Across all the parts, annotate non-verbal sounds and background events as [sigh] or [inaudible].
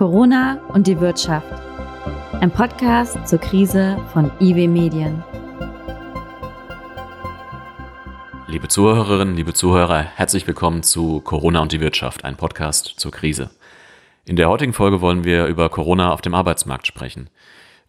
Corona und die Wirtschaft. Ein Podcast zur Krise von IW Medien. Liebe Zuhörerinnen, liebe Zuhörer, herzlich willkommen zu Corona und die Wirtschaft, ein Podcast zur Krise. In der heutigen Folge wollen wir über Corona auf dem Arbeitsmarkt sprechen.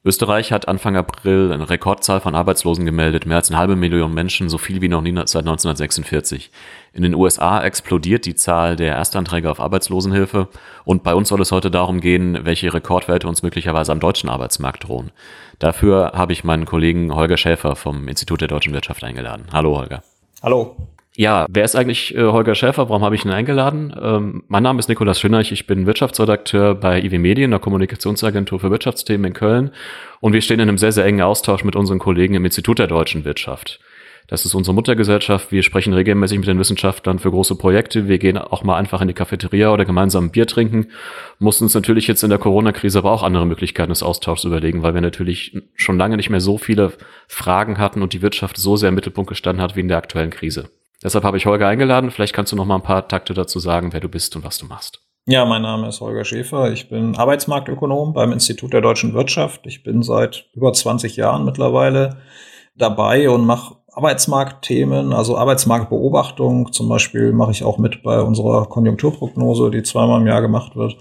Österreich hat Anfang April eine Rekordzahl von Arbeitslosen gemeldet, mehr als eine halbe Million Menschen, so viel wie noch nie seit 1946. In den USA explodiert die Zahl der Erstanträge auf Arbeitslosenhilfe und bei uns soll es heute darum gehen, welche Rekordwerte uns möglicherweise am deutschen Arbeitsmarkt drohen. Dafür habe ich meinen Kollegen Holger Schäfer vom Institut der deutschen Wirtschaft eingeladen. Hallo Holger. Hallo. Ja, wer ist eigentlich äh, Holger Schäfer? Warum habe ich ihn eingeladen? Ähm, mein Name ist Nikolaus Schönerich, ich bin Wirtschaftsredakteur bei IW Medien, der Kommunikationsagentur für Wirtschaftsthemen in Köln. Und wir stehen in einem sehr, sehr engen Austausch mit unseren Kollegen im Institut der deutschen Wirtschaft. Das ist unsere Muttergesellschaft. Wir sprechen regelmäßig mit den Wissenschaftlern für große Projekte. Wir gehen auch mal einfach in die Cafeteria oder gemeinsam ein Bier trinken. Mussten uns natürlich jetzt in der Corona-Krise aber auch andere Möglichkeiten des Austauschs überlegen, weil wir natürlich schon lange nicht mehr so viele Fragen hatten und die Wirtschaft so sehr im Mittelpunkt gestanden hat wie in der aktuellen Krise. Deshalb habe ich Holger eingeladen. Vielleicht kannst du noch mal ein paar Takte dazu sagen, wer du bist und was du machst. Ja, mein Name ist Holger Schäfer. Ich bin Arbeitsmarktökonom beim Institut der deutschen Wirtschaft. Ich bin seit über 20 Jahren mittlerweile dabei und mache Arbeitsmarktthemen, also Arbeitsmarktbeobachtung. Zum Beispiel mache ich auch mit bei unserer Konjunkturprognose, die zweimal im Jahr gemacht wird.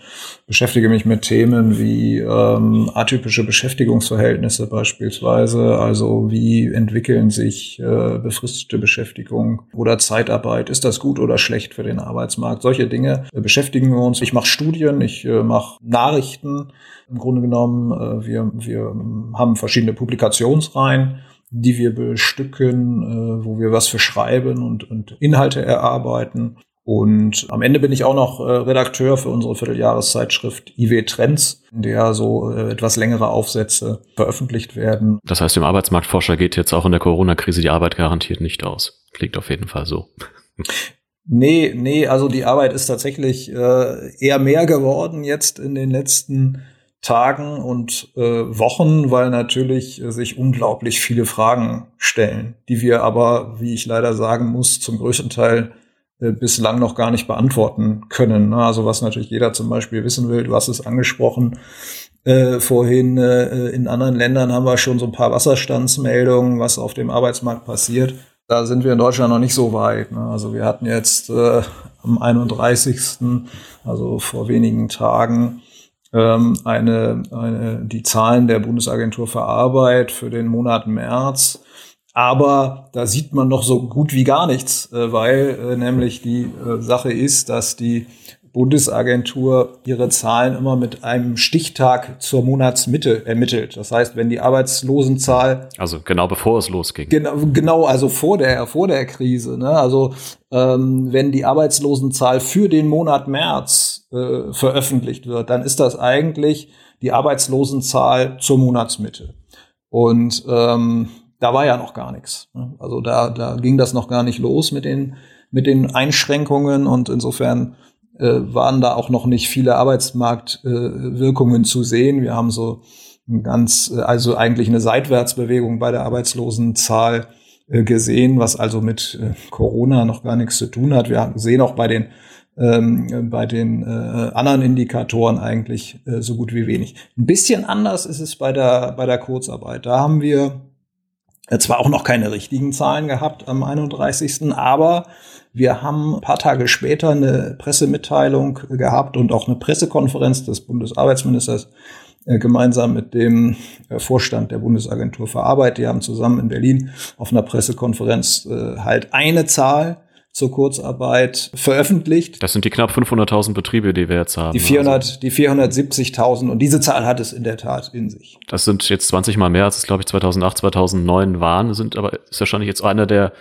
Beschäftige mich mit Themen wie ähm, atypische Beschäftigungsverhältnisse beispielsweise. Also wie entwickeln sich äh, befristete Beschäftigung oder Zeitarbeit? Ist das gut oder schlecht für den Arbeitsmarkt? Solche Dinge äh, beschäftigen wir uns. Ich mache Studien, ich äh, mache Nachrichten. Im Grunde genommen, äh, wir, wir haben verschiedene Publikationsreihen die wir bestücken, äh, wo wir was für schreiben und, und Inhalte erarbeiten. Und am Ende bin ich auch noch äh, Redakteur für unsere Vierteljahreszeitschrift IW Trends, in der so äh, etwas längere Aufsätze veröffentlicht werden. Das heißt, dem Arbeitsmarktforscher geht jetzt auch in der Corona-Krise die Arbeit garantiert nicht aus. Klingt auf jeden Fall so. [laughs] Nee, nee, also die Arbeit ist tatsächlich äh, eher mehr geworden jetzt in den letzten Tagen und äh, Wochen, weil natürlich äh, sich unglaublich viele Fragen stellen, die wir aber, wie ich leider sagen muss, zum größten Teil äh, bislang noch gar nicht beantworten können. Ne? Also was natürlich jeder zum Beispiel wissen will, du hast es angesprochen, äh, vorhin äh, in anderen Ländern haben wir schon so ein paar Wasserstandsmeldungen, was auf dem Arbeitsmarkt passiert. Da sind wir in Deutschland noch nicht so weit. Ne? Also wir hatten jetzt äh, am 31., also vor wenigen Tagen, ähm, eine, eine, die Zahlen der Bundesagentur für Arbeit für den Monat März. Aber da sieht man noch so gut wie gar nichts, äh, weil äh, nämlich die äh, Sache ist, dass die Bundesagentur ihre Zahlen immer mit einem Stichtag zur Monatsmitte ermittelt. Das heißt, wenn die Arbeitslosenzahl also genau bevor es losging. Genau, genau also vor der vor der Krise. Ne? Also ähm, wenn die Arbeitslosenzahl für den Monat März äh, veröffentlicht wird, dann ist das eigentlich die Arbeitslosenzahl zur Monatsmitte. Und ähm, da war ja noch gar nichts. Ne? Also da, da ging das noch gar nicht los mit den, mit den Einschränkungen und insofern äh, waren da auch noch nicht viele Arbeitsmarktwirkungen äh, zu sehen. Wir haben so ganz, äh, also eigentlich eine Seitwärtsbewegung bei der Arbeitslosenzahl äh, gesehen, was also mit äh, Corona noch gar nichts zu tun hat. Wir sehen auch bei den ähm, bei den äh, anderen Indikatoren eigentlich äh, so gut wie wenig. Ein bisschen anders ist es bei der bei der Kurzarbeit. Da haben wir zwar auch noch keine richtigen Zahlen gehabt am 31., aber wir haben ein paar Tage später eine Pressemitteilung gehabt und auch eine Pressekonferenz des Bundesarbeitsministers äh, gemeinsam mit dem äh, Vorstand der Bundesagentur für Arbeit. Die haben zusammen in Berlin auf einer Pressekonferenz äh, halt eine Zahl zur Kurzarbeit veröffentlicht. Das sind die knapp 500.000 Betriebe, die wir jetzt haben. Die 400, also. die 470.000 und diese Zahl hat es in der Tat in sich. Das sind jetzt 20 mal mehr, als es glaube ich 2008, 2009 waren, sind aber ist wahrscheinlich jetzt einer der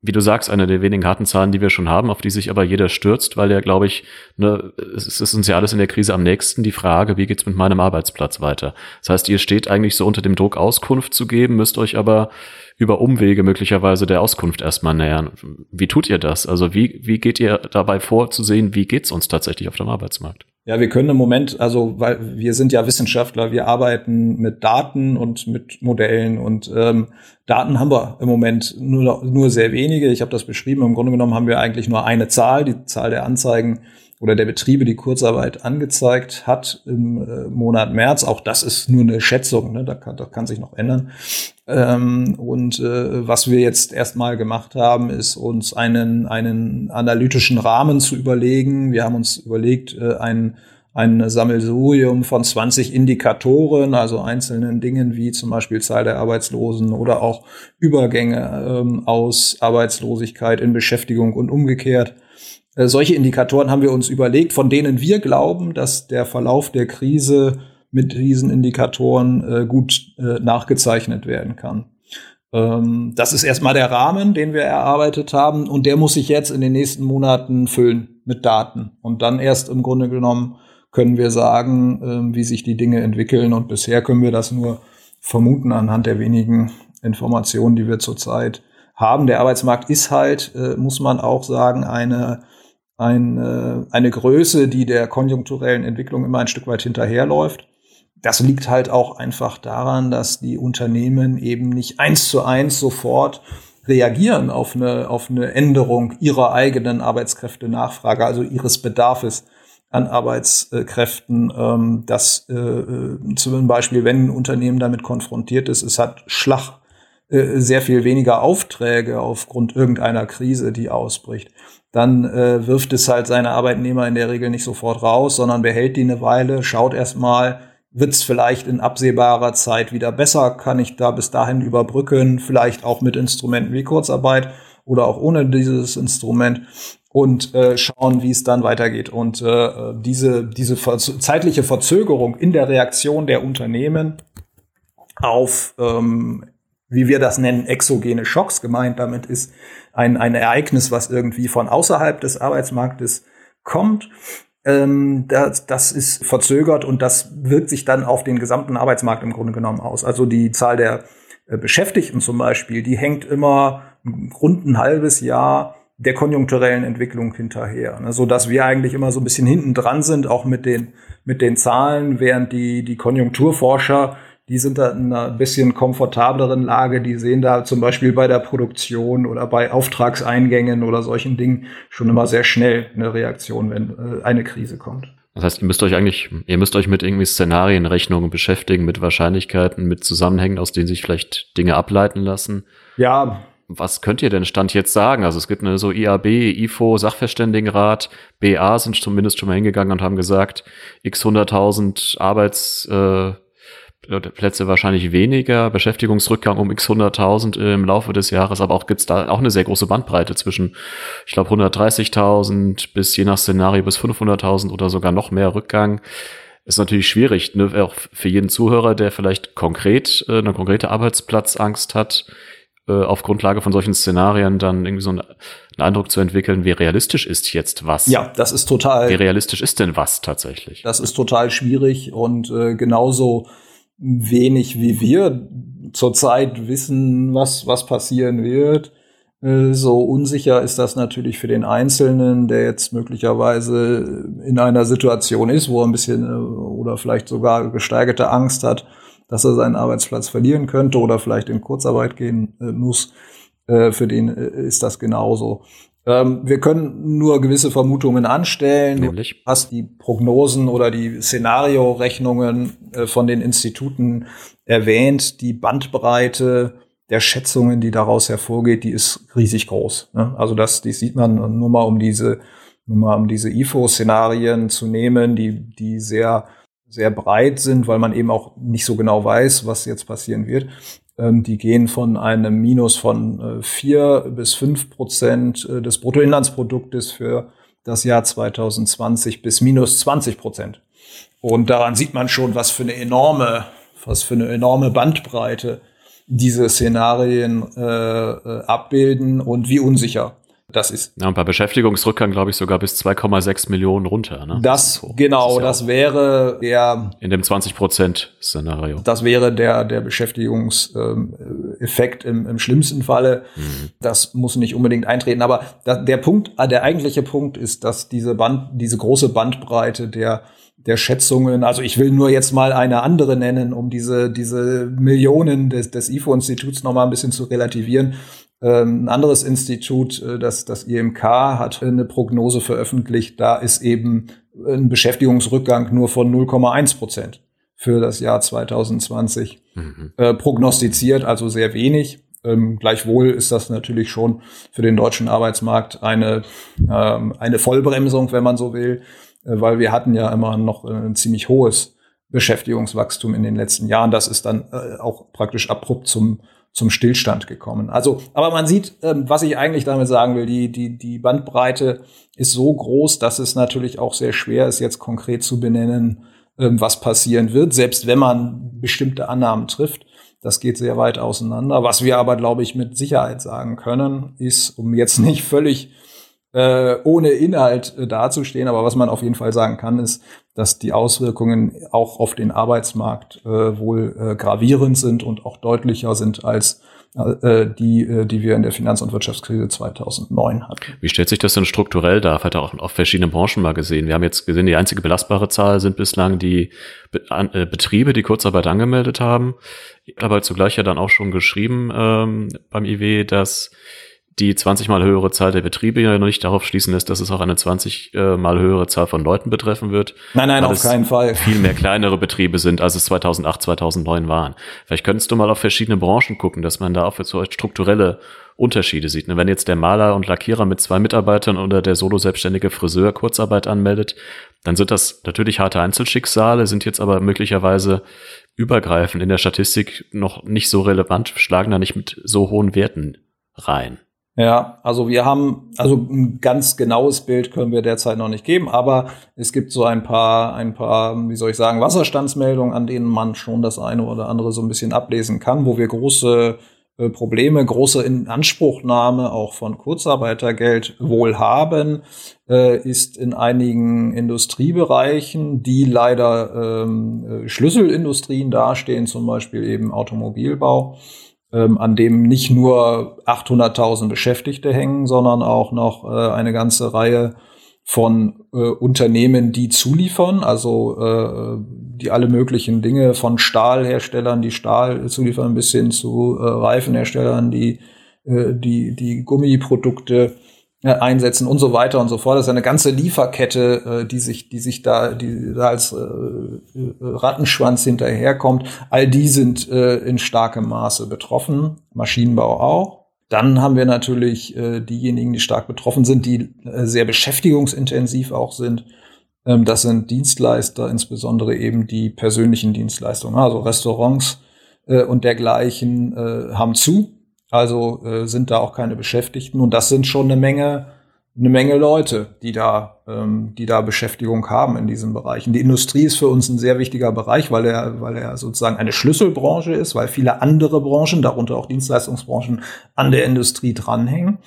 wie du sagst, eine der wenigen harten Zahlen, die wir schon haben, auf die sich aber jeder stürzt, weil ja, glaube ich, ne, es ist uns ja alles in der Krise am nächsten die Frage, wie geht's mit meinem Arbeitsplatz weiter? Das heißt, ihr steht eigentlich so unter dem Druck, Auskunft zu geben, müsst euch aber über Umwege möglicherweise der Auskunft erstmal nähern. Wie tut ihr das? Also wie, wie geht ihr dabei vor, zu sehen, wie geht's uns tatsächlich auf dem Arbeitsmarkt? Ja, wir können im Moment, also weil wir sind ja Wissenschaftler, wir arbeiten mit Daten und mit Modellen und ähm, Daten haben wir im Moment nur, nur sehr wenige. Ich habe das beschrieben. Im Grunde genommen haben wir eigentlich nur eine Zahl, die Zahl der Anzeigen oder der Betriebe, die Kurzarbeit angezeigt hat im äh, Monat März. Auch das ist nur eine Schätzung, ne? da, kann, das kann sich noch ändern. Ähm, und äh, was wir jetzt erstmal gemacht haben, ist uns einen, einen analytischen Rahmen zu überlegen. Wir haben uns überlegt, äh, einen ein Sammelsurium von 20 Indikatoren, also einzelnen Dingen wie zum Beispiel Zahl der Arbeitslosen oder auch Übergänge ähm, aus Arbeitslosigkeit in Beschäftigung und umgekehrt. Äh, solche Indikatoren haben wir uns überlegt, von denen wir glauben, dass der Verlauf der Krise mit diesen Indikatoren äh, gut äh, nachgezeichnet werden kann. Ähm, das ist erstmal der Rahmen, den wir erarbeitet haben und der muss sich jetzt in den nächsten Monaten füllen mit Daten und dann erst im Grunde genommen können wir sagen, äh, wie sich die Dinge entwickeln. Und bisher können wir das nur vermuten anhand der wenigen Informationen, die wir zurzeit haben. Der Arbeitsmarkt ist halt, äh, muss man auch sagen, eine, eine, eine Größe, die der konjunkturellen Entwicklung immer ein Stück weit hinterherläuft. Das liegt halt auch einfach daran, dass die Unternehmen eben nicht eins zu eins sofort reagieren auf eine, auf eine Änderung ihrer eigenen Arbeitskräfte-Nachfrage, also ihres Bedarfs an Arbeitskräften, ähm, dass äh, äh, zum Beispiel, wenn ein Unternehmen damit konfrontiert ist, es hat Schlag äh, sehr viel weniger Aufträge aufgrund irgendeiner Krise, die ausbricht, dann äh, wirft es halt seine Arbeitnehmer in der Regel nicht sofort raus, sondern behält die eine Weile, schaut erstmal, wird es vielleicht in absehbarer Zeit wieder besser, kann ich da bis dahin überbrücken, vielleicht auch mit Instrumenten wie Kurzarbeit oder auch ohne dieses Instrument und äh, schauen, wie es dann weitergeht. Und äh, diese, diese zeitliche Verzögerung in der Reaktion der Unternehmen auf, ähm, wie wir das nennen, exogene Schocks gemeint, damit ist ein, ein Ereignis, was irgendwie von außerhalb des Arbeitsmarktes kommt. Ähm, das, das ist verzögert und das wirkt sich dann auf den gesamten Arbeitsmarkt im Grunde genommen aus. Also die Zahl der äh, Beschäftigten zum Beispiel, die hängt immer rund ein halbes Jahr der konjunkturellen Entwicklung hinterher, ne, so dass wir eigentlich immer so ein bisschen hinten dran sind, auch mit den mit den Zahlen, während die die Konjunkturforscher die sind da in einer bisschen komfortableren Lage. Die sehen da zum Beispiel bei der Produktion oder bei Auftragseingängen oder solchen Dingen schon immer sehr schnell eine Reaktion, wenn äh, eine Krise kommt. Das heißt, ihr müsst euch eigentlich, ihr müsst euch mit irgendwie Szenarienrechnungen beschäftigen, mit Wahrscheinlichkeiten, mit Zusammenhängen, aus denen sich vielleicht Dinge ableiten lassen. Ja, was könnt ihr denn Stand jetzt sagen? Also es gibt eine so IAB, IFO, Sachverständigenrat, BA sind zumindest schon mal hingegangen und haben gesagt, x 100.000 Arbeitsplätze äh, wahrscheinlich weniger, Beschäftigungsrückgang um x 100.000 im Laufe des Jahres, aber auch gibt's da auch eine sehr große Bandbreite zwischen, ich glaube, 130.000 bis je nach Szenario bis 500.000 oder sogar noch mehr Rückgang ist natürlich schwierig, ne? auch für jeden Zuhörer, der vielleicht konkret äh, eine konkrete Arbeitsplatzangst hat, äh, auf Grundlage von solchen Szenarien dann irgendwie so einen, einen Eindruck zu entwickeln, wie realistisch ist jetzt was. Ja, das ist total. Wie realistisch ist denn was tatsächlich? Das ist total schwierig und äh, genauso wenig wie wir zurzeit wissen, was, was passieren wird. Äh, so unsicher ist das natürlich für den Einzelnen, der jetzt möglicherweise in einer Situation ist, wo er ein bisschen äh, oder vielleicht sogar gesteigerte Angst hat, dass er seinen Arbeitsplatz verlieren könnte oder vielleicht in Kurzarbeit gehen äh, muss. Für den ist das genauso. Ähm, wir können nur gewisse Vermutungen anstellen. Nämlich? Du hast die Prognosen oder die Szenariorechnungen äh, von den Instituten erwähnt. Die Bandbreite der Schätzungen, die daraus hervorgeht, die ist riesig groß. Ne? Also das, die sieht man nur mal um diese, nur mal um diese IFO-Szenarien zu nehmen, die, die sehr sehr breit sind, weil man eben auch nicht so genau weiß, was jetzt passieren wird. Ähm, die gehen von einem Minus von äh, vier bis fünf Prozent äh, des Bruttoinlandsproduktes für das Jahr 2020 bis minus 20 Prozent. Und daran sieht man schon, was für eine enorme, was für eine enorme Bandbreite diese Szenarien äh, äh abbilden und wie unsicher das ist. Ja, und bei Beschäftigungsrückgang glaube ich sogar bis 2,6 Millionen runter. Ne? Das, so. genau, das, ja das wäre der in dem 20 Prozent Szenario. Das wäre der der Beschäftigungseffekt im, im schlimmsten Falle. Mhm. Das muss nicht unbedingt eintreten, aber der Punkt, der eigentliche Punkt ist, dass diese Band, diese große Bandbreite der der Schätzungen. Also ich will nur jetzt mal eine andere nennen, um diese, diese Millionen des, des IFO-Instituts noch mal ein bisschen zu relativieren. Ähm, ein anderes Institut, äh, das, das IMK, hat eine Prognose veröffentlicht. Da ist eben ein Beschäftigungsrückgang nur von 0,1 Prozent für das Jahr 2020 mhm. äh, prognostiziert, also sehr wenig. Ähm, gleichwohl ist das natürlich schon für den deutschen Arbeitsmarkt eine, ähm, eine Vollbremsung, wenn man so will, äh, weil wir hatten ja immer noch ein ziemlich hohes Beschäftigungswachstum in den letzten Jahren. Das ist dann äh, auch praktisch abrupt zum zum Stillstand gekommen. Also, aber man sieht, ähm, was ich eigentlich damit sagen will, die, die, die Bandbreite ist so groß, dass es natürlich auch sehr schwer ist, jetzt konkret zu benennen, ähm, was passieren wird, selbst wenn man bestimmte Annahmen trifft. Das geht sehr weit auseinander. Was wir aber, glaube ich, mit Sicherheit sagen können, ist, um jetzt nicht völlig äh, ohne Inhalt äh, dazustehen, aber was man auf jeden Fall sagen kann, ist, dass die Auswirkungen auch auf den Arbeitsmarkt äh, wohl äh, gravierend sind und auch deutlicher sind als äh, die, äh, die wir in der Finanz- und Wirtschaftskrise 2009 hatten. Wie stellt sich das denn strukturell dar? Hat er auch auf verschiedene Branchen mal gesehen. Wir haben jetzt gesehen, die einzige belastbare Zahl sind bislang die äh, Betriebe, die Kurzarbeit angemeldet haben. Aber zugleich ja dann auch schon geschrieben ähm, beim IW, dass die 20 mal höhere Zahl der Betriebe ja noch nicht darauf schließen lässt, dass es auch eine 20 äh, mal höhere Zahl von Leuten betreffen wird. Nein, nein, auf keinen Fall. Viel mehr kleinere Betriebe sind, als es 2008, 2009 waren. Vielleicht könntest du mal auf verschiedene Branchen gucken, dass man da auch so strukturelle Unterschiede sieht. Ne, wenn jetzt der Maler und Lackierer mit zwei Mitarbeitern oder der solo-selbstständige Friseur Kurzarbeit anmeldet, dann sind das natürlich harte Einzelschicksale, sind jetzt aber möglicherweise übergreifend in der Statistik noch nicht so relevant, schlagen da nicht mit so hohen Werten rein. Ja, also wir haben, also ein ganz genaues Bild können wir derzeit noch nicht geben, aber es gibt so ein paar, ein paar, wie soll ich sagen, Wasserstandsmeldungen, an denen man schon das eine oder andere so ein bisschen ablesen kann, wo wir große äh, Probleme, große Inanspruchnahme auch von Kurzarbeitergeld wohl haben, äh, ist in einigen Industriebereichen, die leider ähm, äh, Schlüsselindustrien dastehen, zum Beispiel eben Automobilbau ähm, an dem nicht nur 800.000 Beschäftigte hängen, sondern auch noch äh, eine ganze Reihe von äh, Unternehmen, die zuliefern, also äh, die alle möglichen Dinge von Stahlherstellern, die Stahl zuliefern, bis hin zu äh, Reifenherstellern, die äh, die die Gummiprodukte einsetzen und so weiter und so fort. Das ist eine ganze Lieferkette, äh, die sich, die sich da, die da als äh, Rattenschwanz hinterherkommt. All die sind in starkem Maße betroffen. Maschinenbau auch. Dann haben wir natürlich diejenigen, die stark betroffen sind, die sehr beschäftigungsintensiv auch sind. Ähm, das sind Dienstleister, insbesondere eben die persönlichen Dienstleistungen. Also Restaurants und dergleichen haben zu also äh, sind da auch keine Beschäftigten und das sind schon eine Menge, eine Menge Leute, die da, ähm, die da Beschäftigung haben in diesen Bereichen. Die Industrie ist für uns ein sehr wichtiger Bereich, weil er, weil er sozusagen eine Schlüsselbranche ist, weil viele andere Branchen, darunter auch Dienstleistungsbranchen, an der Industrie dranhängen.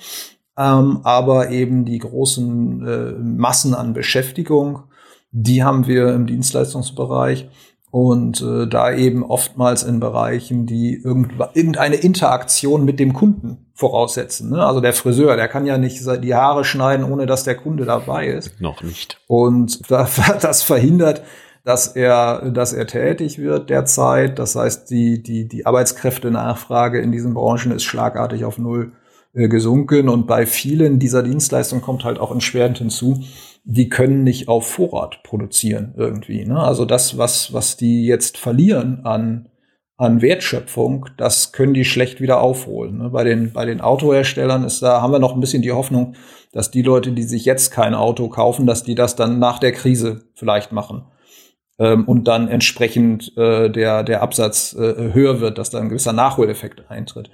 Ähm, aber eben die großen äh, Massen an Beschäftigung, die haben wir im Dienstleistungsbereich und äh, da eben oftmals in Bereichen, die irgendeine Interaktion mit dem Kunden voraussetzen. Ne? Also der Friseur, der kann ja nicht die Haare schneiden, ohne dass der Kunde dabei ist. Noch nicht. Und [laughs] das verhindert, dass er, dass er tätig wird derzeit. Das heißt, die, die, die Arbeitskräftenachfrage in diesen Branchen ist schlagartig auf Null gesunken. Und bei vielen dieser Dienstleistungen kommt halt auch entschwerend hinzu, die können nicht auf Vorrat produzieren irgendwie. Ne? Also das, was, was die jetzt verlieren an, an Wertschöpfung, das können die schlecht wieder aufholen. Ne? Bei, den, bei den Autoherstellern ist da, haben wir noch ein bisschen die Hoffnung, dass die Leute, die sich jetzt kein Auto kaufen, dass die das dann nach der Krise vielleicht machen. Ähm, und dann entsprechend äh, der, der Absatz äh, höher wird, dass da ein gewisser Nachholeffekt eintritt.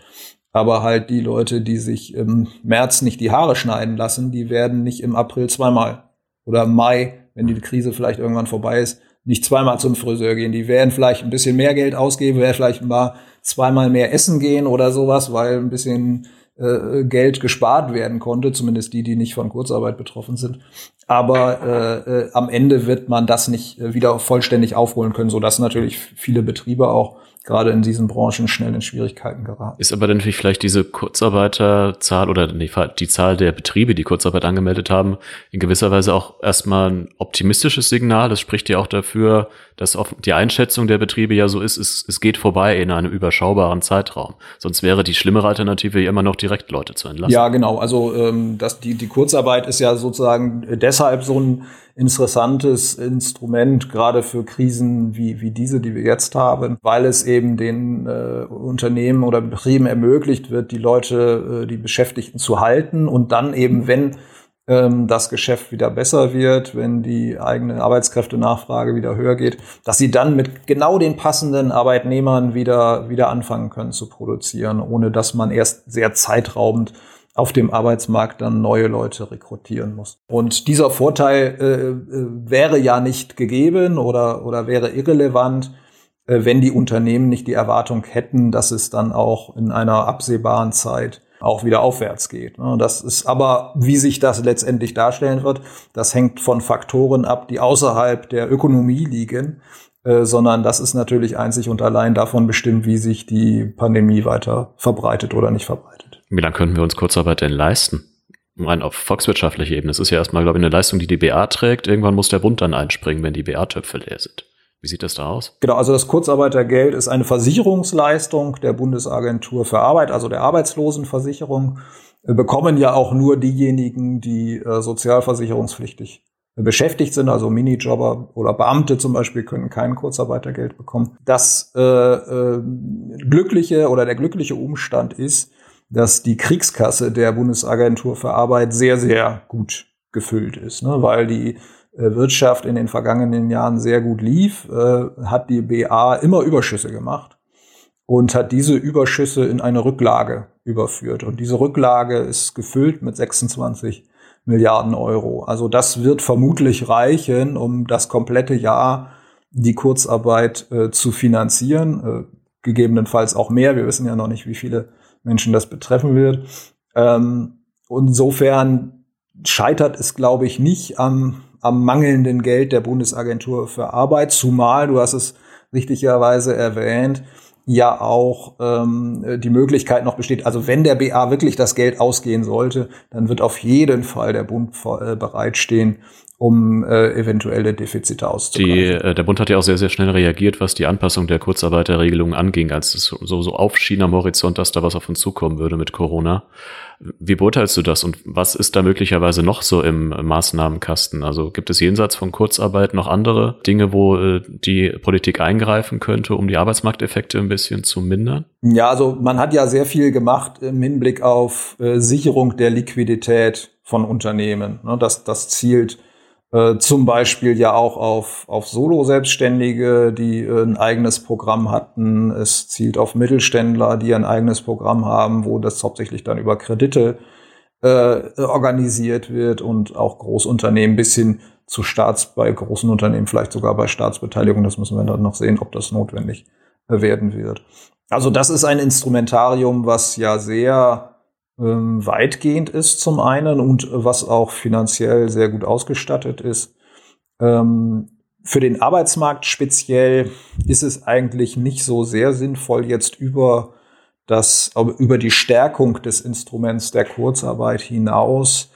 Aber halt die Leute, die sich im März nicht die Haare schneiden lassen, die werden nicht im April zweimal oder Mai, wenn die Krise vielleicht irgendwann vorbei ist, nicht zweimal zum Friseur gehen. Die werden vielleicht ein bisschen mehr Geld ausgeben, werden vielleicht mal zweimal mehr essen gehen oder sowas, weil ein bisschen äh, Geld gespart werden konnte, zumindest die, die nicht von Kurzarbeit betroffen sind. Aber äh, äh, am Ende wird man das nicht äh, wieder vollständig aufholen können, so dass natürlich viele Betriebe auch gerade in diesen Branchen schnell in Schwierigkeiten geraten. Ist aber dann vielleicht diese Kurzarbeiterzahl oder nee, die Zahl der Betriebe, die Kurzarbeit angemeldet haben, in gewisser Weise auch erstmal ein optimistisches Signal. Das spricht ja auch dafür, dass die Einschätzung der Betriebe ja so ist, es, es geht vorbei in einem überschaubaren Zeitraum. Sonst wäre die schlimmere Alternative ja immer noch direkt Leute zu entlassen. Ja, genau. Also ähm, das, die, die Kurzarbeit ist ja sozusagen deshalb so ein interessantes Instrument, gerade für Krisen wie, wie diese, die wir jetzt haben, weil es eben den äh, Unternehmen oder Betrieben ermöglicht wird, die Leute, äh, die Beschäftigten zu halten und dann eben, wenn ähm, das Geschäft wieder besser wird, wenn die eigene Arbeitskräftenachfrage wieder höher geht, dass sie dann mit genau den passenden Arbeitnehmern wieder, wieder anfangen können zu produzieren, ohne dass man erst sehr zeitraubend auf dem Arbeitsmarkt dann neue Leute rekrutieren muss. Und dieser Vorteil äh, äh, wäre ja nicht gegeben oder, oder wäre irrelevant, äh, wenn die Unternehmen nicht die Erwartung hätten, dass es dann auch in einer absehbaren Zeit auch wieder aufwärts geht. Ne? Das ist aber, wie sich das letztendlich darstellen wird, das hängt von Faktoren ab, die außerhalb der Ökonomie liegen, äh, sondern das ist natürlich einzig und allein davon bestimmt, wie sich die Pandemie weiter verbreitet oder nicht verbreitet. Wie lange könnten wir uns Kurzarbeit denn leisten? Rein auf volkswirtschaftlicher Ebene. Das ist ja erstmal, glaube ich, eine Leistung, die die BA trägt. Irgendwann muss der Bund dann einspringen, wenn die BA-Töpfe leer sind. Wie sieht das da aus? Genau, also das Kurzarbeitergeld ist eine Versicherungsleistung der Bundesagentur für Arbeit, also der Arbeitslosenversicherung. Bekommen ja auch nur diejenigen, die äh, sozialversicherungspflichtig beschäftigt sind, also Minijobber oder Beamte zum Beispiel können kein Kurzarbeitergeld bekommen. Das äh, äh, glückliche oder der glückliche Umstand ist, dass die Kriegskasse der Bundesagentur für Arbeit sehr, sehr gut gefüllt ist, ne? weil die äh, Wirtschaft in den vergangenen Jahren sehr gut lief, äh, hat die BA immer Überschüsse gemacht und hat diese Überschüsse in eine Rücklage überführt. Und diese Rücklage ist gefüllt mit 26 Milliarden Euro. Also das wird vermutlich reichen, um das komplette Jahr die Kurzarbeit äh, zu finanzieren, äh, gegebenenfalls auch mehr. Wir wissen ja noch nicht, wie viele Menschen das betreffen wird. Ähm, insofern scheitert es, glaube ich, nicht am, am mangelnden Geld der Bundesagentur für Arbeit, zumal, du hast es richtigerweise erwähnt, ja auch ähm, die Möglichkeit noch besteht, also wenn der BA wirklich das Geld ausgehen sollte, dann wird auf jeden Fall der Bund äh, bereitstehen, um äh, eventuelle Defizite auszugleichen. Die, äh, der Bund hat ja auch sehr, sehr schnell reagiert, was die Anpassung der Kurzarbeiterregelung anging, als es so, so aufschien am Horizont, dass da was auf uns zukommen würde mit Corona. Wie beurteilst du das und was ist da möglicherweise noch so im Maßnahmenkasten? Also gibt es jenseits von Kurzarbeit noch andere Dinge, wo äh, die Politik eingreifen könnte, um die Arbeitsmarkteffekte ein bisschen zu mindern? Ja, also man hat ja sehr viel gemacht im Hinblick auf äh, Sicherung der Liquidität von Unternehmen. Ne, das, das zielt äh, zum Beispiel ja auch auf, auf Solo-Selbstständige, die äh, ein eigenes Programm hatten. Es zielt auf Mittelständler, die ein eigenes Programm haben, wo das hauptsächlich dann über Kredite äh, organisiert wird und auch Großunternehmen bis hin zu Staats, bei großen Unternehmen vielleicht sogar bei Staatsbeteiligung. Das müssen wir dann noch sehen, ob das notwendig äh, werden wird. Also das ist ein Instrumentarium, was ja sehr ähm, weitgehend ist zum einen und was auch finanziell sehr gut ausgestattet ist. Ähm, für den Arbeitsmarkt speziell ist es eigentlich nicht so sehr sinnvoll, jetzt über das, über die Stärkung des Instruments der Kurzarbeit hinaus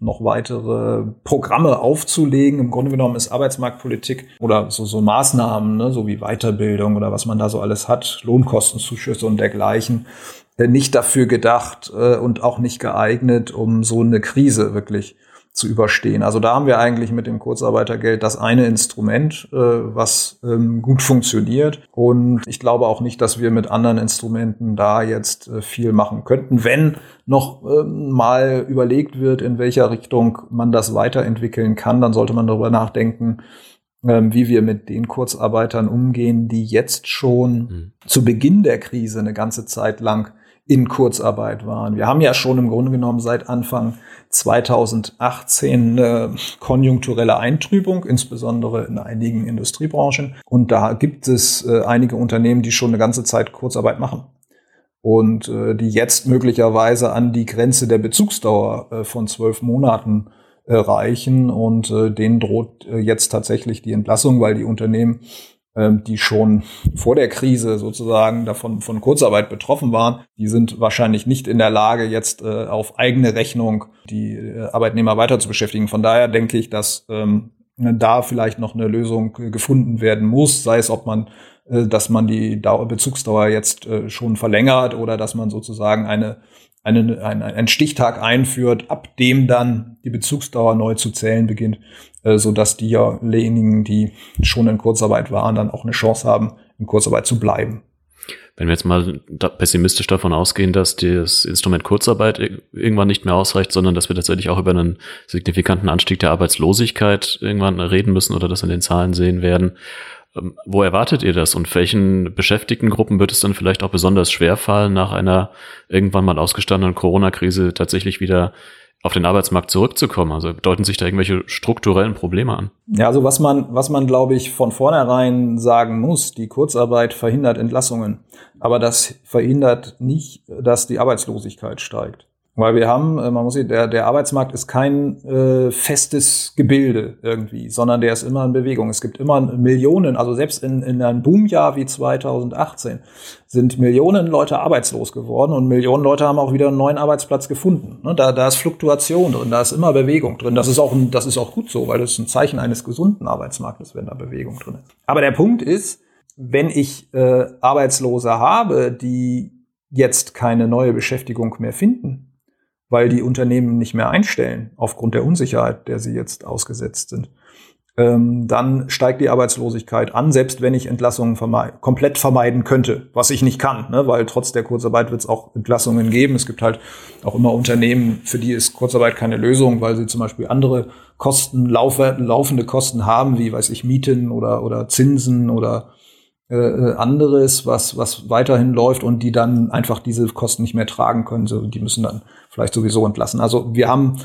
noch weitere Programme aufzulegen. Im Grunde genommen ist Arbeitsmarktpolitik oder so, so Maßnahmen, ne, so wie Weiterbildung oder was man da so alles hat, Lohnkostenzuschüsse und dergleichen, nicht dafür gedacht äh, und auch nicht geeignet, um so eine Krise wirklich zu überstehen. Also da haben wir eigentlich mit dem Kurzarbeitergeld das eine Instrument, äh, was ähm, gut funktioniert. Und ich glaube auch nicht, dass wir mit anderen Instrumenten da jetzt äh, viel machen könnten. Wenn noch ähm, mal überlegt wird, in welcher Richtung man das weiterentwickeln kann, dann sollte man darüber nachdenken, ähm, wie wir mit den Kurzarbeitern umgehen, die jetzt schon mhm. zu Beginn der Krise eine ganze Zeit lang in Kurzarbeit waren. Wir haben ja schon im Grunde genommen seit Anfang 2018 eine konjunkturelle Eintrübung, insbesondere in einigen Industriebranchen. Und da gibt es äh, einige Unternehmen, die schon eine ganze Zeit Kurzarbeit machen. Und äh, die jetzt möglicherweise an die Grenze der Bezugsdauer äh, von zwölf Monaten reichen und äh, denen droht äh, jetzt tatsächlich die Entlassung, weil die Unternehmen die schon vor der Krise sozusagen davon von Kurzarbeit betroffen waren, die sind wahrscheinlich nicht in der Lage, jetzt äh, auf eigene Rechnung die äh, Arbeitnehmer weiter zu beschäftigen. Von daher denke ich, dass ähm, da vielleicht noch eine Lösung gefunden werden muss, sei es, ob man äh, dass man die Dauer, Bezugsdauer jetzt äh, schon verlängert oder dass man sozusagen eine, eine, eine, einen Stichtag einführt, ab dem dann die Bezugsdauer neu zu zählen beginnt. Äh, so dass diejenigen, die schon in Kurzarbeit waren, dann auch eine Chance haben, in Kurzarbeit zu bleiben. Wenn wir jetzt mal pessimistisch davon ausgehen, dass das Instrument Kurzarbeit irgendwann nicht mehr ausreicht, sondern dass wir tatsächlich auch über einen signifikanten Anstieg der Arbeitslosigkeit irgendwann reden müssen oder das in den Zahlen sehen werden, wo erwartet ihr das und welchen Beschäftigtengruppen wird es dann vielleicht auch besonders schwer fallen, nach einer irgendwann mal ausgestandenen Corona-Krise tatsächlich wieder auf den Arbeitsmarkt zurückzukommen? Also deuten sich da irgendwelche strukturellen Probleme an? Ja, also was man, was man, glaube ich, von vornherein sagen muss, die Kurzarbeit verhindert Entlassungen. Aber das verhindert nicht, dass die Arbeitslosigkeit steigt. Weil wir haben, äh, man muss sehen, der, der Arbeitsmarkt ist kein äh, festes Gebilde irgendwie, sondern der ist immer in Bewegung. Es gibt immer Millionen, also selbst in, in einem Boomjahr wie 2018 sind Millionen Leute arbeitslos geworden und Millionen Leute haben auch wieder einen neuen Arbeitsplatz gefunden. Ne, da, da ist Fluktuation drin, da ist immer Bewegung drin. Das ist auch, ein, das ist auch gut so, weil das ist ein Zeichen eines gesunden Arbeitsmarktes, wenn da Bewegung drin ist. Aber der Punkt ist, wenn ich äh, Arbeitslose habe, die jetzt keine neue Beschäftigung mehr finden, weil die Unternehmen nicht mehr einstellen aufgrund der Unsicherheit, der sie jetzt ausgesetzt sind. Ähm, dann steigt die Arbeitslosigkeit an, selbst wenn ich Entlassungen verme komplett vermeiden könnte, was ich nicht kann, ne? weil trotz der Kurzarbeit wird es auch Entlassungen geben. Es gibt halt auch immer Unternehmen, für die ist Kurzarbeit keine Lösung, weil sie zum Beispiel andere Kosten, laufende Kosten haben, wie weiß ich, Mieten oder, oder Zinsen oder äh, äh, anderes, was, was weiterhin läuft und die dann einfach diese Kosten nicht mehr tragen können. So, die müssen dann vielleicht sowieso entlassen. Also wir haben,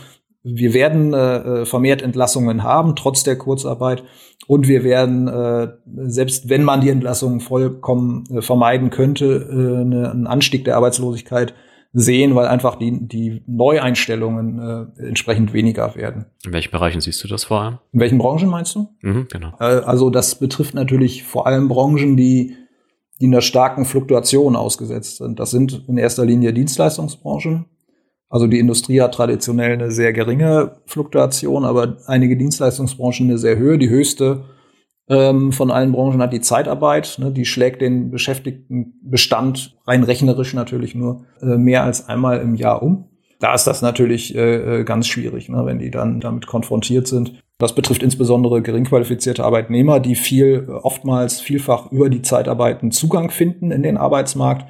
wir werden äh, äh, vermehrt Entlassungen haben, trotz der Kurzarbeit. Und wir werden, äh, selbst wenn man die Entlassungen vollkommen äh, vermeiden könnte, äh, eine, einen Anstieg der Arbeitslosigkeit sehen, weil einfach die, die Neueinstellungen äh, entsprechend weniger werden. In welchen Bereichen siehst du das vor allem? In welchen Branchen meinst du? Mhm, genau. Äh, also das betrifft natürlich vor allem Branchen, die, die einer starken Fluktuation ausgesetzt sind. Das sind in erster Linie Dienstleistungsbranchen. Also die Industrie hat traditionell eine sehr geringe Fluktuation, aber einige Dienstleistungsbranchen eine sehr höhe. Die höchste ähm, von allen Branchen hat die Zeitarbeit. Ne, die schlägt den Beschäftigtenbestand rein rechnerisch natürlich nur äh, mehr als einmal im Jahr um. Da ist das natürlich äh, äh, ganz schwierig, ne, wenn die dann damit konfrontiert sind. Das betrifft insbesondere geringqualifizierte Arbeitnehmer, die viel, oftmals vielfach über die Zeitarbeiten Zugang finden in den Arbeitsmarkt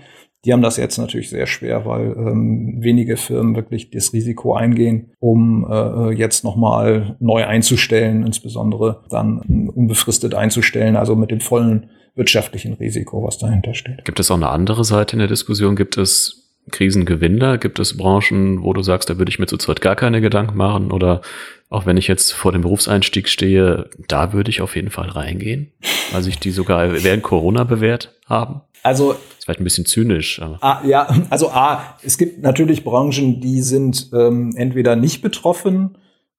die haben das jetzt natürlich sehr schwer, weil ähm, wenige Firmen wirklich das Risiko eingehen, um äh, jetzt nochmal neu einzustellen, insbesondere dann unbefristet einzustellen, also mit dem vollen wirtschaftlichen Risiko, was dahinter steht. Gibt es auch eine andere Seite in der Diskussion? Gibt es Krisengewinner? Gibt es Branchen, wo du sagst, da würde ich mir zurzeit gar keine Gedanken machen? Oder auch wenn ich jetzt vor dem Berufseinstieg stehe, da würde ich auf jeden Fall reingehen, weil sich die sogar während Corona bewährt haben? Also ist vielleicht ein bisschen zynisch. Aber. Ah, ja, also A, es gibt natürlich Branchen, die sind ähm, entweder nicht betroffen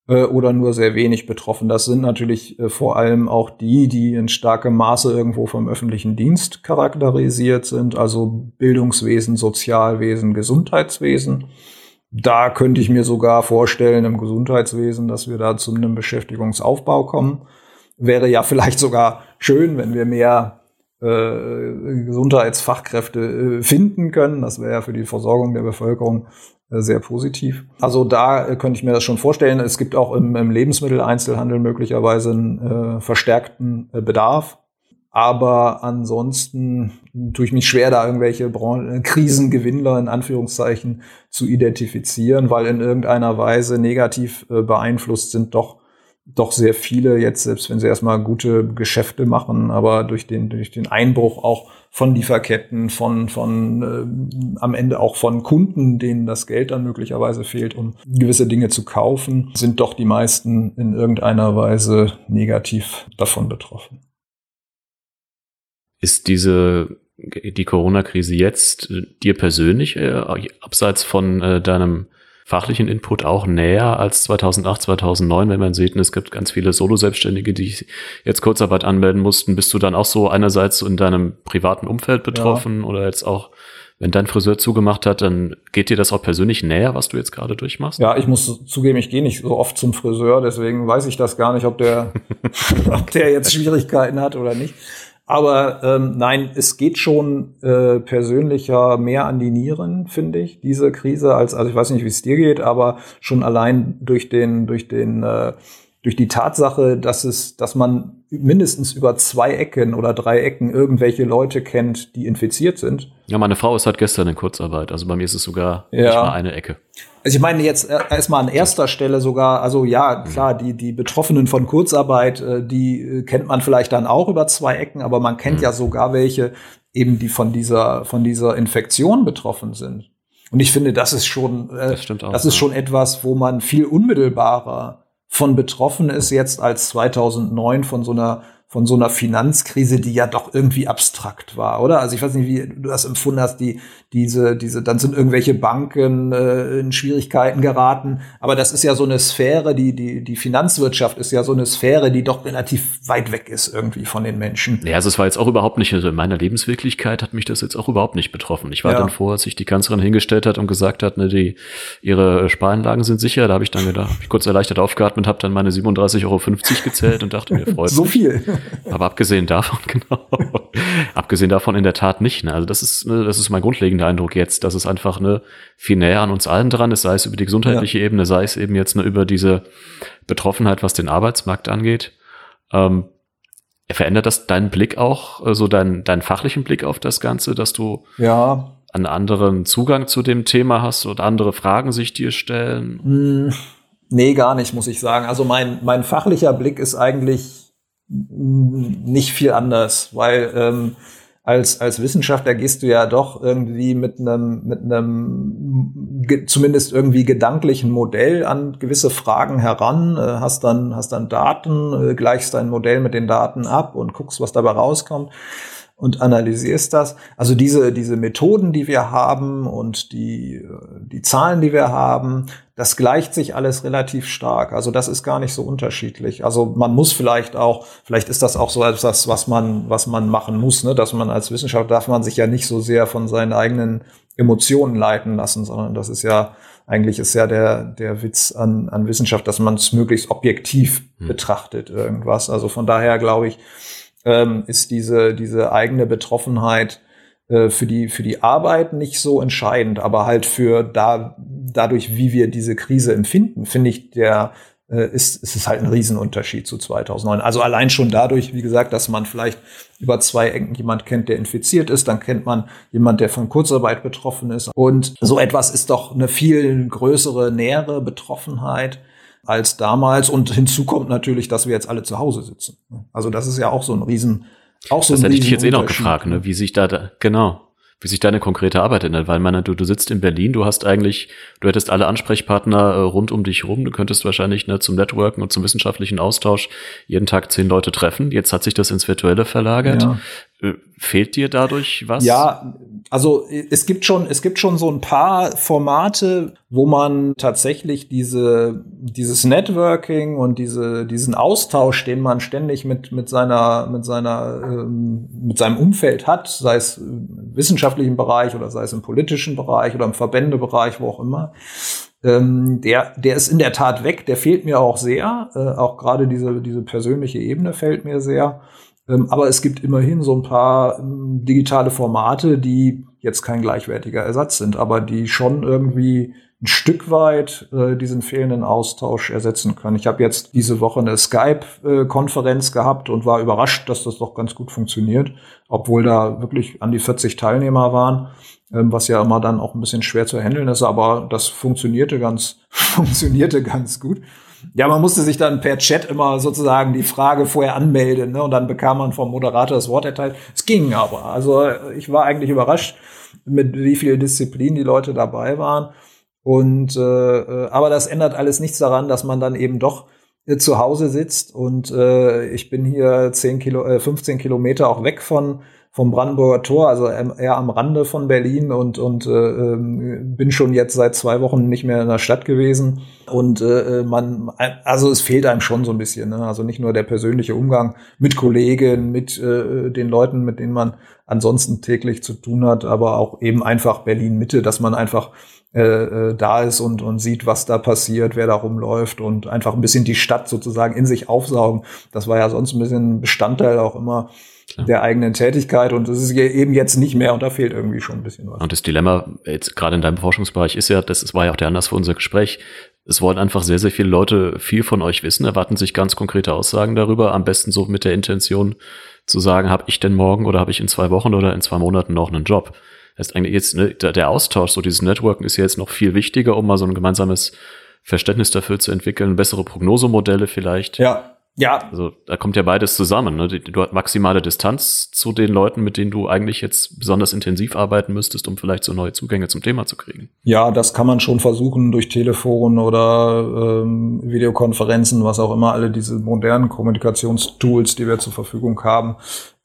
äh, oder nur sehr wenig betroffen. Das sind natürlich äh, vor allem auch die, die in starkem Maße irgendwo vom öffentlichen Dienst charakterisiert sind, also Bildungswesen, Sozialwesen, Gesundheitswesen. Da könnte ich mir sogar vorstellen, im Gesundheitswesen, dass wir da zu einem Beschäftigungsaufbau kommen. Wäre ja [laughs] vielleicht sogar schön, wenn wir mehr Gesundheitsfachkräfte äh, finden können. Das wäre ja für die Versorgung der Bevölkerung äh, sehr positiv. Also da äh, könnte ich mir das schon vorstellen. Es gibt auch im, im Lebensmitteleinzelhandel möglicherweise einen äh, verstärkten äh, Bedarf. Aber ansonsten tue ich mich schwer, da irgendwelche Bran Krisengewinnler in Anführungszeichen zu identifizieren, weil in irgendeiner Weise negativ beeinflusst sind doch doch sehr viele jetzt, selbst wenn sie erstmal gute Geschäfte machen, aber durch den, durch den Einbruch auch von Lieferketten, von, von äh, am Ende auch von Kunden, denen das Geld dann möglicherweise fehlt, um gewisse Dinge zu kaufen, sind doch die meisten in irgendeiner Weise negativ davon betroffen. Ist diese die Corona-Krise jetzt dir persönlich, äh, abseits von äh, deinem fachlichen Input auch näher als 2008, 2009, wenn man sieht, es gibt ganz viele Solo-Selbstständige, die jetzt Kurzarbeit anmelden mussten. Bist du dann auch so einerseits in deinem privaten Umfeld betroffen ja. oder jetzt auch wenn dein Friseur zugemacht hat, dann geht dir das auch persönlich näher, was du jetzt gerade durchmachst? Ja, ich muss zugeben, ich gehe nicht so oft zum Friseur, deswegen weiß ich das gar nicht, ob der, [laughs] ob der jetzt Schwierigkeiten hat oder nicht. Aber ähm, nein, es geht schon äh, persönlicher mehr an die Nieren, finde ich, diese Krise, als, also ich weiß nicht, wie es dir geht, aber schon allein durch den, durch den äh, durch die Tatsache, dass es, dass man mindestens über zwei Ecken oder drei Ecken irgendwelche Leute kennt, die infiziert sind. Ja, meine Frau ist halt gestern in Kurzarbeit, also bei mir ist es sogar ja. nicht mal eine Ecke. Also ich meine jetzt erstmal an erster Stelle sogar, also ja, klar, die, die Betroffenen von Kurzarbeit, äh, die äh, kennt man vielleicht dann auch über zwei Ecken, aber man kennt mhm. ja sogar welche, eben die von dieser, von dieser Infektion betroffen sind. Und ich finde, das ist schon, äh, das, auch, das ist schon etwas, wo man viel unmittelbarer von betroffen ist jetzt als 2009 von so einer von so einer Finanzkrise, die ja doch irgendwie abstrakt war, oder? Also ich weiß nicht, wie du das empfunden hast, die, diese, diese, dann sind irgendwelche Banken äh, in Schwierigkeiten geraten. Aber das ist ja so eine Sphäre, die, die, die Finanzwirtschaft ist ja so eine Sphäre, die doch relativ weit weg ist irgendwie von den Menschen. Ja, also es war jetzt auch überhaupt nicht, also in meiner Lebenswirklichkeit hat mich das jetzt auch überhaupt nicht betroffen. Ich war ja. dann vor, als sich die Kanzlerin hingestellt hat und gesagt hat, ne, die, ihre Sparanlagen sind sicher. Da habe ich dann gedacht, hab ich kurz erleichtert aufgeatmet, habe dann meine 37,50 Euro gezählt und dachte mir, freut [laughs] So viel. Aber abgesehen davon, [laughs] genau. abgesehen davon in der Tat nicht. Ne? Also das ist, ne, das ist mein grundlegender Eindruck jetzt, dass es einfach ne, viel näher an uns allen dran ist, sei es über die gesundheitliche ja. Ebene, sei es eben jetzt ne, über diese Betroffenheit, was den Arbeitsmarkt angeht. Ähm, verändert das deinen Blick auch, so also deinen, deinen fachlichen Blick auf das Ganze, dass du ja. einen anderen Zugang zu dem Thema hast oder andere Fragen sich dir stellen? Hm, nee, gar nicht, muss ich sagen. Also mein, mein fachlicher Blick ist eigentlich nicht viel anders, weil ähm, als, als Wissenschaftler gehst du ja doch irgendwie mit einem, mit einem zumindest irgendwie gedanklichen Modell an gewisse Fragen heran, äh, hast dann, hast dann Daten, äh, gleichst dein Modell mit den Daten ab und guckst, was dabei rauskommt und analysierst das. Also diese, diese Methoden, die wir haben und die, die Zahlen, die wir haben, das gleicht sich alles relativ stark. Also das ist gar nicht so unterschiedlich. Also man muss vielleicht auch, vielleicht ist das auch so etwas, was man, was man machen muss, ne? dass man als Wissenschaftler darf man sich ja nicht so sehr von seinen eigenen Emotionen leiten lassen, sondern das ist ja, eigentlich ist ja der, der Witz an, an Wissenschaft, dass man es möglichst objektiv hm. betrachtet, irgendwas. Also von daher glaube ich, ähm, ist diese, diese eigene Betroffenheit für die, für die Arbeit nicht so entscheidend, aber halt für da, dadurch, wie wir diese Krise empfinden, finde ich, der, äh, ist, ist es halt ein Riesenunterschied zu 2009. Also allein schon dadurch, wie gesagt, dass man vielleicht über zwei Ecken jemand kennt, der infiziert ist, dann kennt man jemand, der von Kurzarbeit betroffen ist. Und so etwas ist doch eine viel größere, nähere Betroffenheit als damals. Und hinzu kommt natürlich, dass wir jetzt alle zu Hause sitzen. Also das ist ja auch so ein Riesen, auch so das hätte ich dich jetzt eh noch gefragt, ne? wie sich da, da genau, wie sich deine konkrete Arbeit ändert, weil man, du, du sitzt in Berlin, du hast eigentlich, du hättest alle Ansprechpartner äh, rund um dich rum, du könntest wahrscheinlich ne, zum Networken und zum wissenschaftlichen Austausch jeden Tag zehn Leute treffen. Jetzt hat sich das ins Virtuelle verlagert. Ja. Äh, fehlt dir dadurch was? Ja, also es gibt schon, es gibt schon so ein paar Formate, wo man tatsächlich diese, dieses Networking und diese, diesen Austausch, den man ständig mit, mit seiner, mit seiner, ähm, mit seinem Umfeld hat, sei es im wissenschaftlichen Bereich oder sei es im politischen Bereich oder im Verbändebereich, wo auch immer, ähm, der, der ist in der Tat weg, der fehlt mir auch sehr, äh, auch gerade diese, diese persönliche Ebene fällt mir sehr. Ähm, aber es gibt immerhin so ein paar ähm, digitale Formate, die jetzt kein gleichwertiger Ersatz sind, aber die schon irgendwie ein Stück weit äh, diesen fehlenden Austausch ersetzen können. Ich habe jetzt diese Woche eine Skype-Konferenz gehabt und war überrascht, dass das doch ganz gut funktioniert, obwohl da wirklich an die 40 Teilnehmer waren, ähm, was ja immer dann auch ein bisschen schwer zu handeln ist, aber das funktionierte ganz, [laughs] funktionierte ganz gut. Ja, man musste sich dann per Chat immer sozusagen die Frage vorher anmelden, ne? Und dann bekam man vom Moderator das Wort erteilt. Es ging aber. Also ich war eigentlich überrascht, mit wie viel Disziplin die Leute dabei waren. Und äh, äh aber das ändert alles nichts daran, dass man dann eben doch zu Hause sitzt und äh, ich bin hier 10 Kilo, äh, 15 Kilometer auch weg von vom Brandenburger Tor, also eher am Rande von Berlin und, und äh, ähm, bin schon jetzt seit zwei Wochen nicht mehr in der Stadt gewesen. Und äh, man, also es fehlt einem schon so ein bisschen. Ne? Also nicht nur der persönliche Umgang mit Kollegen, mit äh, den Leuten, mit denen man ansonsten täglich zu tun hat, aber auch eben einfach Berlin Mitte, dass man einfach äh, äh, da ist und, und sieht, was da passiert, wer da rumläuft und einfach ein bisschen die Stadt sozusagen in sich aufsaugen. Das war ja sonst ein bisschen Bestandteil auch immer Klar. der eigenen Tätigkeit und das ist eben jetzt nicht mehr und da fehlt irgendwie schon ein bisschen was. Und das Dilemma jetzt gerade in deinem Forschungsbereich ist ja, das war ja auch der Anlass für unser Gespräch. Es wollen einfach sehr, sehr viele Leute viel von euch wissen, erwarten sich ganz konkrete Aussagen darüber, am besten so mit der Intention zu sagen, habe ich denn morgen oder habe ich in zwei Wochen oder in zwei Monaten noch einen Job? Das ist eigentlich jetzt ne, der Austausch, so dieses Networken ist ja jetzt noch viel wichtiger, um mal so ein gemeinsames Verständnis dafür zu entwickeln, bessere Prognosemodelle vielleicht. Ja. Ja. Also da kommt ja beides zusammen. Ne? Du hast maximale Distanz zu den Leuten, mit denen du eigentlich jetzt besonders intensiv arbeiten müsstest, um vielleicht so neue Zugänge zum Thema zu kriegen. Ja, das kann man schon versuchen durch Telefon oder ähm, Videokonferenzen, was auch immer, alle diese modernen Kommunikationstools, die wir zur Verfügung haben,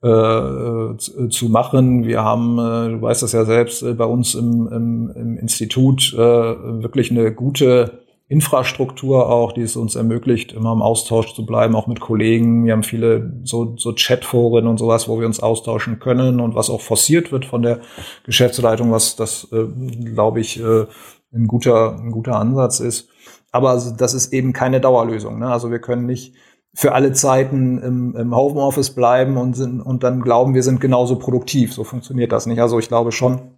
zu machen. Wir haben, äh, du weißt das ja selbst, äh, bei uns im, im, im Institut äh, wirklich eine gute Infrastruktur auch, die es uns ermöglicht, immer im Austausch zu bleiben, auch mit Kollegen. Wir haben viele so, so Chatforen und sowas, wo wir uns austauschen können und was auch forciert wird von der Geschäftsleitung, was das, äh, glaube ich, äh, ein guter, ein guter Ansatz ist. Aber das ist eben keine Dauerlösung. Ne? Also wir können nicht für alle Zeiten im, im Homeoffice bleiben und, sind, und dann glauben, wir sind genauso produktiv. So funktioniert das nicht. Also ich glaube schon,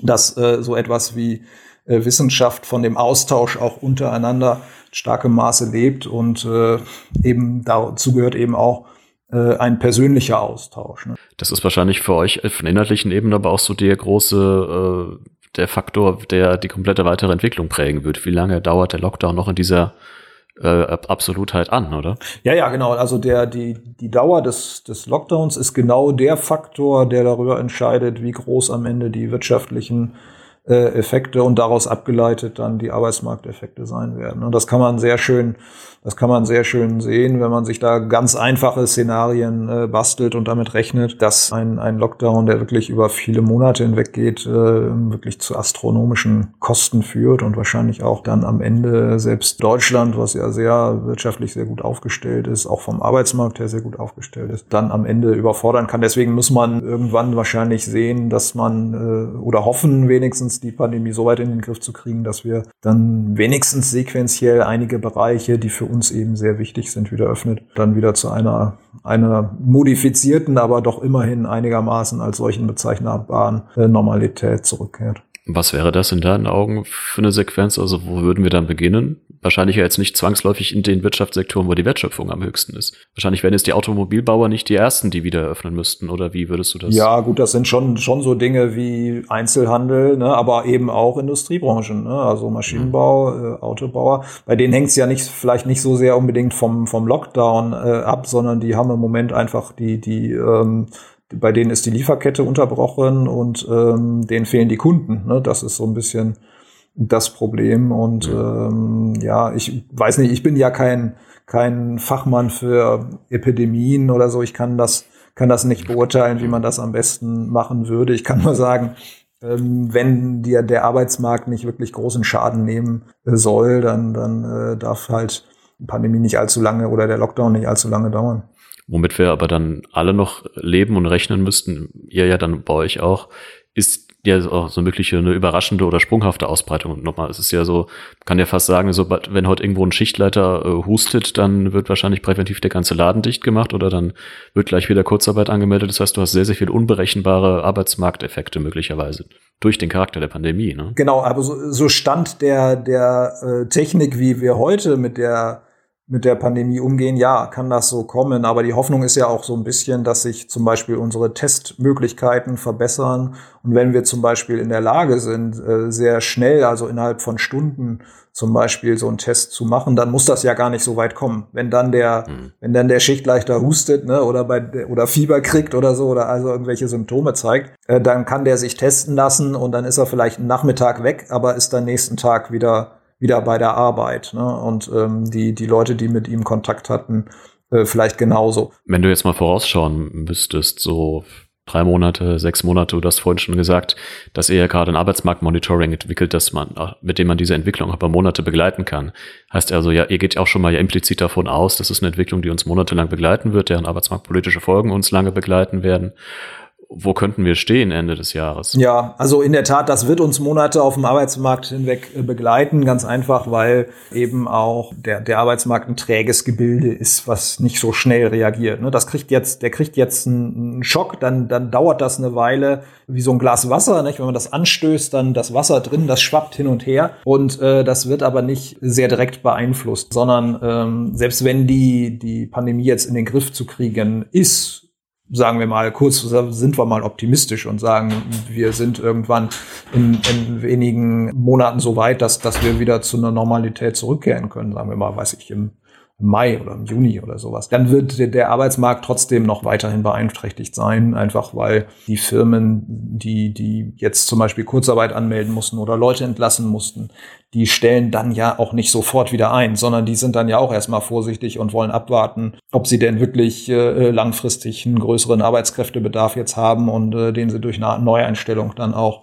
dass äh, so etwas wie äh, Wissenschaft von dem Austausch auch untereinander starkem Maße lebt und äh, eben dazu gehört eben auch äh, ein persönlicher Austausch. Ne? Das ist wahrscheinlich für euch auf einer inhaltlichen Ebene aber auch so der große äh, der Faktor, der die komplette weitere Entwicklung prägen wird. Wie lange dauert der Lockdown noch in dieser äh, absolut halt an, oder? Ja, ja, genau. Also der, die, die Dauer des, des Lockdowns ist genau der Faktor, der darüber entscheidet, wie groß am Ende die wirtschaftlichen äh, Effekte und daraus abgeleitet dann die Arbeitsmarkteffekte sein werden. Und das kann man sehr schön das kann man sehr schön sehen, wenn man sich da ganz einfache Szenarien äh, bastelt und damit rechnet, dass ein, ein Lockdown, der wirklich über viele Monate hinweg geht, äh, wirklich zu astronomischen Kosten führt und wahrscheinlich auch dann am Ende selbst Deutschland, was ja sehr wirtschaftlich sehr gut aufgestellt ist, auch vom Arbeitsmarkt her sehr gut aufgestellt ist, dann am Ende überfordern kann. Deswegen muss man irgendwann wahrscheinlich sehen, dass man äh, oder hoffen, wenigstens die Pandemie so weit in den Griff zu kriegen, dass wir dann wenigstens sequenziell einige Bereiche, die für uns eben sehr wichtig sind, wieder öffnet, dann wieder zu einer, einer modifizierten, aber doch immerhin einigermaßen als solchen bezeichnbaren äh, Normalität zurückkehrt. Was wäre das in deinen Augen für eine Sequenz? Also wo würden wir dann beginnen? Wahrscheinlich ja jetzt nicht zwangsläufig in den Wirtschaftssektoren, wo die Wertschöpfung am höchsten ist. Wahrscheinlich wären jetzt die Automobilbauer nicht die ersten, die wieder öffnen müssten. Oder wie würdest du das? Ja, gut, das sind schon, schon so Dinge wie Einzelhandel, ne, aber eben auch Industriebranchen, ne, also Maschinenbau, mhm. äh, Autobauer. Bei denen hängt es ja nicht, vielleicht nicht so sehr unbedingt vom, vom Lockdown äh, ab, sondern die haben im Moment einfach die, die ähm, bei denen ist die Lieferkette unterbrochen und ähm, denen fehlen die Kunden. Ne? Das ist so ein bisschen das Problem. Und ähm, ja, ich weiß nicht, ich bin ja kein, kein Fachmann für Epidemien oder so. Ich kann das, kann das nicht beurteilen, wie man das am besten machen würde. Ich kann nur sagen, ähm, wenn dir der Arbeitsmarkt nicht wirklich großen Schaden nehmen soll, dann, dann äh, darf halt die Pandemie nicht allzu lange oder der Lockdown nicht allzu lange dauern. Womit wir aber dann alle noch leben und rechnen müssten, ihr ja dann bei euch auch, ist ja auch so mögliche eine überraschende oder sprunghafte Ausbreitung. Und nochmal, es ist ja so, kann ja fast sagen, so, wenn heute irgendwo ein Schichtleiter äh, hustet, dann wird wahrscheinlich präventiv der ganze Laden dicht gemacht oder dann wird gleich wieder Kurzarbeit angemeldet. Das heißt, du hast sehr, sehr viel unberechenbare Arbeitsmarkteffekte möglicherweise durch den Charakter der Pandemie. Ne? Genau, aber so, so Stand der, der äh, Technik, wie wir heute mit der mit der Pandemie umgehen, ja, kann das so kommen. Aber die Hoffnung ist ja auch so ein bisschen, dass sich zum Beispiel unsere Testmöglichkeiten verbessern. Und wenn wir zum Beispiel in der Lage sind, äh, sehr schnell, also innerhalb von Stunden zum Beispiel so einen Test zu machen, dann muss das ja gar nicht so weit kommen. Wenn dann der, mhm. wenn dann der Schichtleichter hustet, ne, oder bei, oder Fieber kriegt oder so, oder also irgendwelche Symptome zeigt, äh, dann kann der sich testen lassen und dann ist er vielleicht einen Nachmittag weg, aber ist dann nächsten Tag wieder wieder bei der Arbeit. Ne? Und ähm, die, die Leute, die mit ihm Kontakt hatten, äh, vielleicht genauso. Wenn du jetzt mal vorausschauen müsstest, so drei Monate, sechs Monate. Du hast vorhin schon gesagt, dass ihr ja gerade ein Arbeitsmarktmonitoring entwickelt, dass man, mit dem man diese Entwicklung über Monate begleiten kann. Heißt also, ja, ihr geht auch schon mal ja implizit davon aus, dass es eine Entwicklung, die uns monatelang begleiten wird, deren arbeitsmarktpolitische Folgen uns lange begleiten werden wo könnten wir stehen Ende des Jahres? Ja, also in der Tat, das wird uns Monate auf dem Arbeitsmarkt hinweg äh, begleiten, ganz einfach, weil eben auch der, der Arbeitsmarkt ein träges Gebilde ist, was nicht so schnell reagiert. Ne? Das kriegt jetzt, der kriegt jetzt einen Schock, dann, dann dauert das eine Weile wie so ein Glas Wasser. Nicht? Wenn man das anstößt, dann das Wasser drin, das schwappt hin und her und äh, das wird aber nicht sehr direkt beeinflusst, sondern ähm, selbst wenn die, die Pandemie jetzt in den Griff zu kriegen ist, sagen wir mal, kurz sind wir mal optimistisch und sagen, wir sind irgendwann in, in wenigen Monaten so weit, dass, dass wir wieder zu einer Normalität zurückkehren können, sagen wir mal, weiß ich, im Mai oder im Juni oder sowas, dann wird der Arbeitsmarkt trotzdem noch weiterhin beeinträchtigt sein, einfach weil die Firmen, die, die jetzt zum Beispiel Kurzarbeit anmelden mussten oder Leute entlassen mussten, die stellen dann ja auch nicht sofort wieder ein, sondern die sind dann ja auch erstmal vorsichtig und wollen abwarten, ob sie denn wirklich äh, langfristig einen größeren Arbeitskräftebedarf jetzt haben und äh, den sie durch eine Neueinstellung dann auch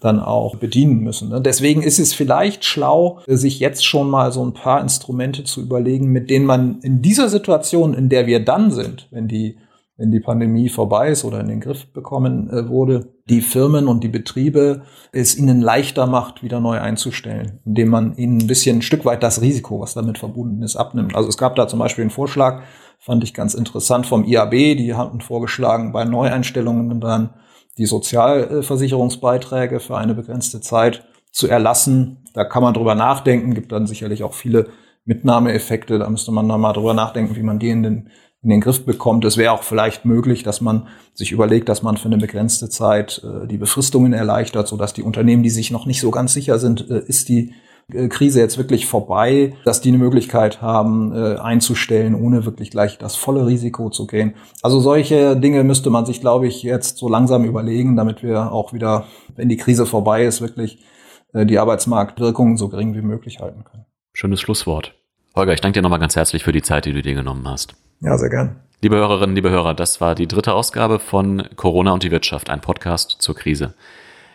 dann auch bedienen müssen. Ne? Deswegen ist es vielleicht schlau, sich jetzt schon mal so ein paar Instrumente zu überlegen, mit denen man in dieser Situation, in der wir dann sind, wenn die wenn die Pandemie vorbei ist oder in den Griff bekommen äh, wurde, die Firmen und die Betriebe es ihnen leichter macht, wieder neu einzustellen, indem man ihnen ein bisschen ein Stück weit das Risiko, was damit verbunden ist, abnimmt. Also es gab da zum Beispiel einen Vorschlag, fand ich ganz interessant vom IAB, die hatten vorgeschlagen, bei Neueinstellungen dann die Sozialversicherungsbeiträge für eine begrenzte Zeit zu erlassen. Da kann man drüber nachdenken, gibt dann sicherlich auch viele Mitnahmeeffekte. Da müsste man dann mal drüber nachdenken, wie man die in den, in den Griff bekommt. Es wäre auch vielleicht möglich, dass man sich überlegt, dass man für eine begrenzte Zeit äh, die Befristungen erleichtert, sodass die Unternehmen, die sich noch nicht so ganz sicher sind, äh, ist die Krise jetzt wirklich vorbei, dass die eine Möglichkeit haben, äh, einzustellen, ohne wirklich gleich das volle Risiko zu gehen. Also solche Dinge müsste man sich, glaube ich, jetzt so langsam überlegen, damit wir auch wieder, wenn die Krise vorbei ist, wirklich äh, die Arbeitsmarktwirkungen so gering wie möglich halten können. Schönes Schlusswort. Holger, ich danke dir nochmal ganz herzlich für die Zeit, die du dir genommen hast. Ja, sehr gern. Liebe Hörerinnen, liebe Hörer, das war die dritte Ausgabe von Corona und die Wirtschaft, ein Podcast zur Krise.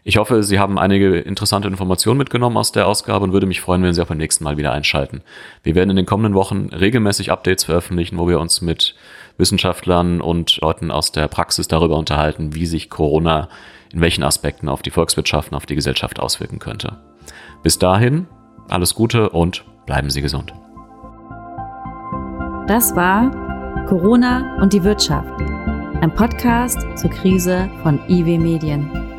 Ich hoffe, Sie haben einige interessante Informationen mitgenommen aus der Ausgabe und würde mich freuen, wenn Sie auch beim nächsten Mal wieder einschalten. Wir werden in den kommenden Wochen regelmäßig Updates veröffentlichen, wo wir uns mit Wissenschaftlern und Leuten aus der Praxis darüber unterhalten, wie sich Corona in welchen Aspekten auf die Volkswirtschaft und auf die Gesellschaft auswirken könnte. Bis dahin, alles Gute und bleiben Sie gesund. Das war Corona und die Wirtschaft, ein Podcast zur Krise von IW Medien.